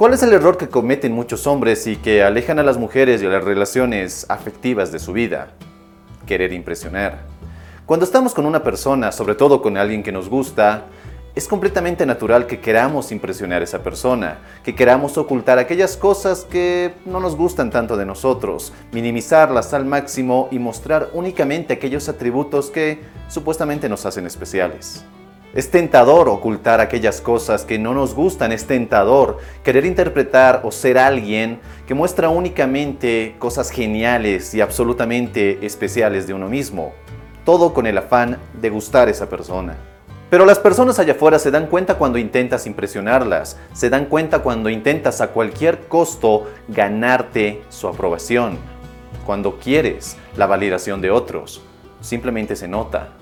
¿Cuál es el error que cometen muchos hombres y que alejan a las mujeres y a las relaciones afectivas de su vida? Querer impresionar. Cuando estamos con una persona, sobre todo con alguien que nos gusta, es completamente natural que queramos impresionar a esa persona, que queramos ocultar aquellas cosas que no nos gustan tanto de nosotros, minimizarlas al máximo y mostrar únicamente aquellos atributos que supuestamente nos hacen especiales. Es tentador ocultar aquellas cosas que no nos gustan, es tentador querer interpretar o ser alguien que muestra únicamente cosas geniales y absolutamente especiales de uno mismo, todo con el afán de gustar a esa persona. Pero las personas allá afuera se dan cuenta cuando intentas impresionarlas, se dan cuenta cuando intentas a cualquier costo ganarte su aprobación, cuando quieres la validación de otros, simplemente se nota.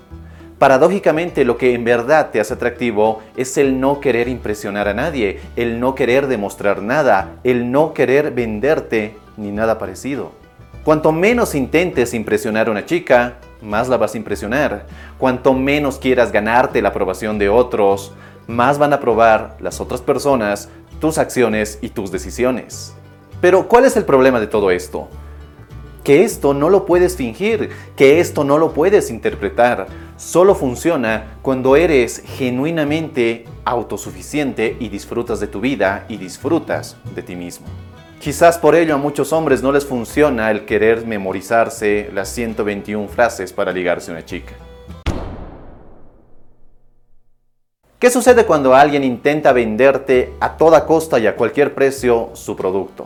Paradójicamente, lo que en verdad te hace atractivo es el no querer impresionar a nadie, el no querer demostrar nada, el no querer venderte ni nada parecido. Cuanto menos intentes impresionar a una chica, más la vas a impresionar. Cuanto menos quieras ganarte la aprobación de otros, más van a probar las otras personas tus acciones y tus decisiones. Pero, ¿cuál es el problema de todo esto? Que esto no lo puedes fingir, que esto no lo puedes interpretar. Solo funciona cuando eres genuinamente autosuficiente y disfrutas de tu vida y disfrutas de ti mismo. Quizás por ello a muchos hombres no les funciona el querer memorizarse las 121 frases para ligarse a una chica. ¿Qué sucede cuando alguien intenta venderte a toda costa y a cualquier precio su producto?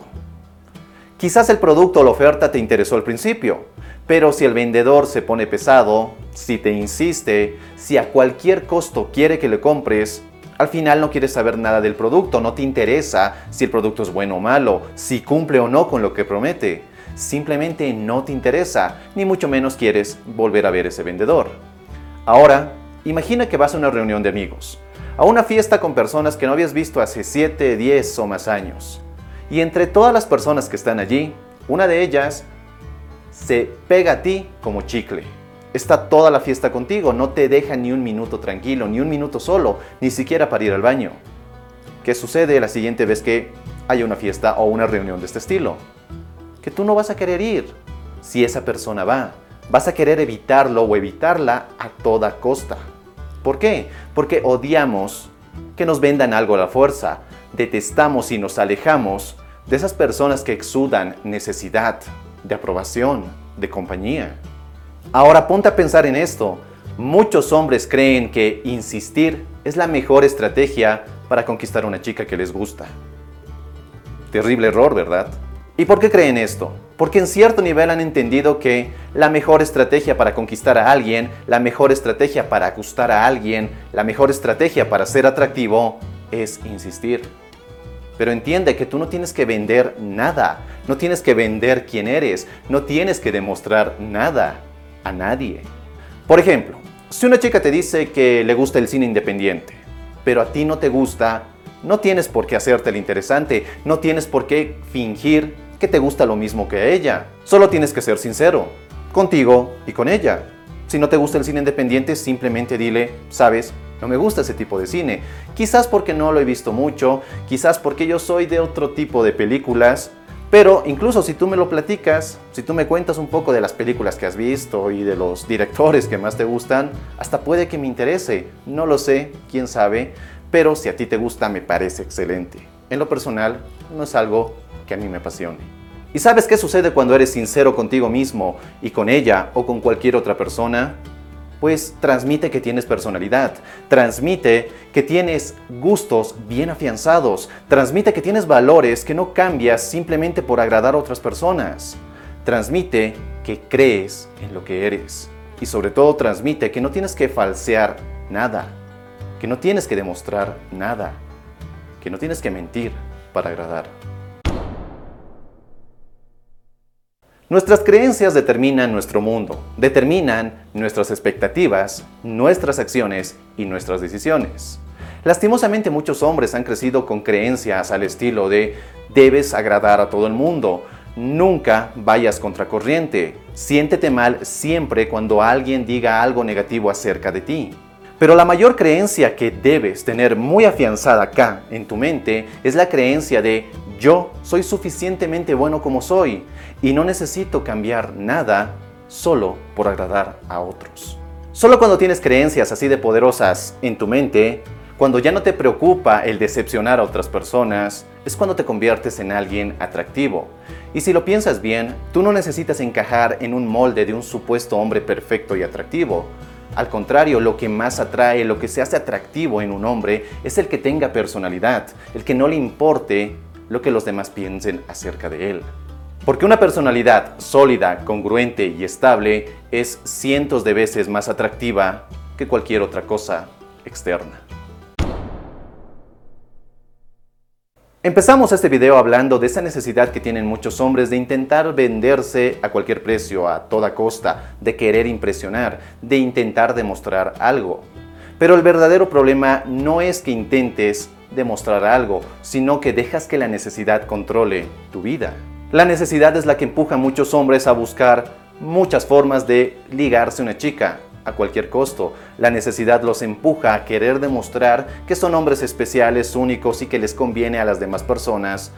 Quizás el producto o la oferta te interesó al principio, pero si el vendedor se pone pesado, si te insiste, si a cualquier costo quiere que le compres, al final no quieres saber nada del producto, no te interesa si el producto es bueno o malo, si cumple o no con lo que promete. Simplemente no te interesa, ni mucho menos quieres volver a ver ese vendedor. Ahora, imagina que vas a una reunión de amigos, a una fiesta con personas que no habías visto hace 7, 10 o más años. Y entre todas las personas que están allí, una de ellas se pega a ti como chicle. Está toda la fiesta contigo, no te deja ni un minuto tranquilo, ni un minuto solo, ni siquiera para ir al baño. ¿Qué sucede la siguiente vez que haya una fiesta o una reunión de este estilo? Que tú no vas a querer ir si esa persona va. Vas a querer evitarlo o evitarla a toda costa. ¿Por qué? Porque odiamos que nos vendan algo a la fuerza detestamos y nos alejamos de esas personas que exudan necesidad de aprobación, de compañía. Ahora ponte a pensar en esto. Muchos hombres creen que insistir es la mejor estrategia para conquistar a una chica que les gusta. Terrible error, ¿verdad? ¿Y por qué creen esto? Porque en cierto nivel han entendido que la mejor estrategia para conquistar a alguien, la mejor estrategia para gustar a alguien, la mejor estrategia para ser atractivo es insistir. Pero entiende que tú no tienes que vender nada, no tienes que vender quién eres, no tienes que demostrar nada a nadie. Por ejemplo, si una chica te dice que le gusta el cine independiente, pero a ti no te gusta, no tienes por qué hacerte el interesante, no tienes por qué fingir que te gusta lo mismo que a ella. Solo tienes que ser sincero, contigo y con ella. Si no te gusta el cine independiente, simplemente dile, sabes, no me gusta ese tipo de cine. Quizás porque no lo he visto mucho, quizás porque yo soy de otro tipo de películas. Pero incluso si tú me lo platicas, si tú me cuentas un poco de las películas que has visto y de los directores que más te gustan, hasta puede que me interese. No lo sé, quién sabe, pero si a ti te gusta me parece excelente. En lo personal, no es algo que a mí me apasione. ¿Y sabes qué sucede cuando eres sincero contigo mismo y con ella o con cualquier otra persona? Pues transmite que tienes personalidad, transmite que tienes gustos bien afianzados, transmite que tienes valores que no cambias simplemente por agradar a otras personas, transmite que crees en lo que eres y sobre todo transmite que no tienes que falsear nada, que no tienes que demostrar nada, que no tienes que mentir para agradar. Nuestras creencias determinan nuestro mundo, determinan nuestras expectativas, nuestras acciones y nuestras decisiones. Lastimosamente muchos hombres han crecido con creencias al estilo de debes agradar a todo el mundo, nunca vayas contracorriente, siéntete mal siempre cuando alguien diga algo negativo acerca de ti. Pero la mayor creencia que debes tener muy afianzada acá en tu mente es la creencia de yo soy suficientemente bueno como soy y no necesito cambiar nada solo por agradar a otros. Solo cuando tienes creencias así de poderosas en tu mente, cuando ya no te preocupa el decepcionar a otras personas, es cuando te conviertes en alguien atractivo. Y si lo piensas bien, tú no necesitas encajar en un molde de un supuesto hombre perfecto y atractivo. Al contrario, lo que más atrae, lo que se hace atractivo en un hombre es el que tenga personalidad, el que no le importe lo que los demás piensen acerca de él. Porque una personalidad sólida, congruente y estable es cientos de veces más atractiva que cualquier otra cosa externa. Empezamos este video hablando de esa necesidad que tienen muchos hombres de intentar venderse a cualquier precio, a toda costa, de querer impresionar, de intentar demostrar algo. Pero el verdadero problema no es que intentes demostrar algo, sino que dejas que la necesidad controle tu vida. La necesidad es la que empuja a muchos hombres a buscar muchas formas de ligarse a una chica, a cualquier costo. La necesidad los empuja a querer demostrar que son hombres especiales, únicos y que les conviene a las demás personas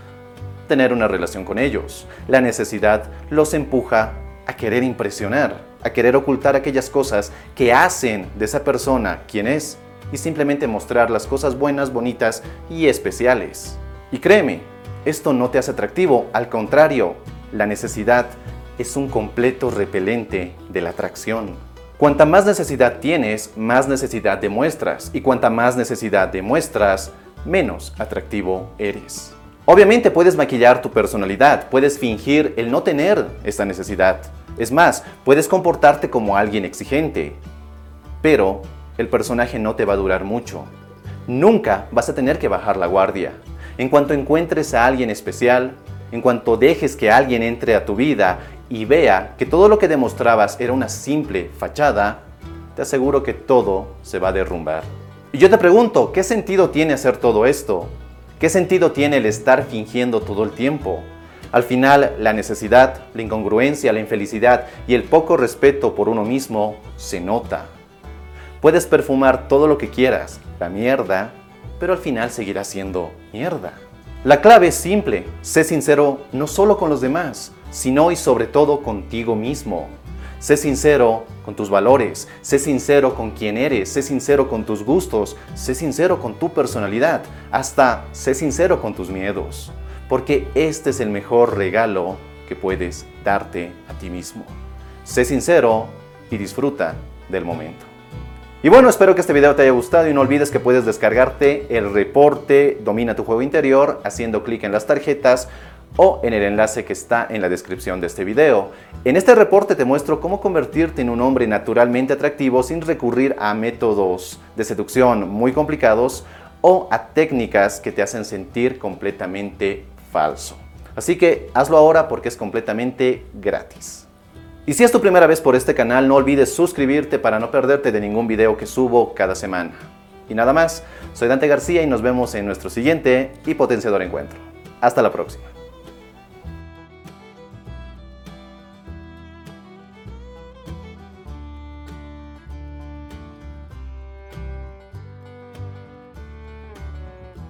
tener una relación con ellos. La necesidad los empuja a querer impresionar, a querer ocultar aquellas cosas que hacen de esa persona quien es y simplemente mostrar las cosas buenas, bonitas y especiales. Y créeme, esto no te hace atractivo, al contrario, la necesidad es un completo repelente de la atracción. Cuanta más necesidad tienes, más necesidad demuestras. Y cuanta más necesidad demuestras, menos atractivo eres. Obviamente puedes maquillar tu personalidad, puedes fingir el no tener esta necesidad. Es más, puedes comportarte como alguien exigente. Pero el personaje no te va a durar mucho. Nunca vas a tener que bajar la guardia. En cuanto encuentres a alguien especial, en cuanto dejes que alguien entre a tu vida y vea que todo lo que demostrabas era una simple fachada, te aseguro que todo se va a derrumbar. Y yo te pregunto, ¿qué sentido tiene hacer todo esto? ¿Qué sentido tiene el estar fingiendo todo el tiempo? Al final, la necesidad, la incongruencia, la infelicidad y el poco respeto por uno mismo se nota. Puedes perfumar todo lo que quieras, la mierda, pero al final seguirá siendo mierda. La clave es simple, sé sincero no solo con los demás, sino y sobre todo contigo mismo. Sé sincero con tus valores, sé sincero con quién eres, sé sincero con tus gustos, sé sincero con tu personalidad, hasta sé sincero con tus miedos, porque este es el mejor regalo que puedes darte a ti mismo. Sé sincero y disfruta del momento. Y bueno, espero que este video te haya gustado y no olvides que puedes descargarte el reporte Domina tu juego interior haciendo clic en las tarjetas o en el enlace que está en la descripción de este video. En este reporte te muestro cómo convertirte en un hombre naturalmente atractivo sin recurrir a métodos de seducción muy complicados o a técnicas que te hacen sentir completamente falso. Así que hazlo ahora porque es completamente gratis. Y si es tu primera vez por este canal, no olvides suscribirte para no perderte de ningún video que subo cada semana. Y nada más, soy Dante García y nos vemos en nuestro siguiente y potenciador encuentro. Hasta la próxima.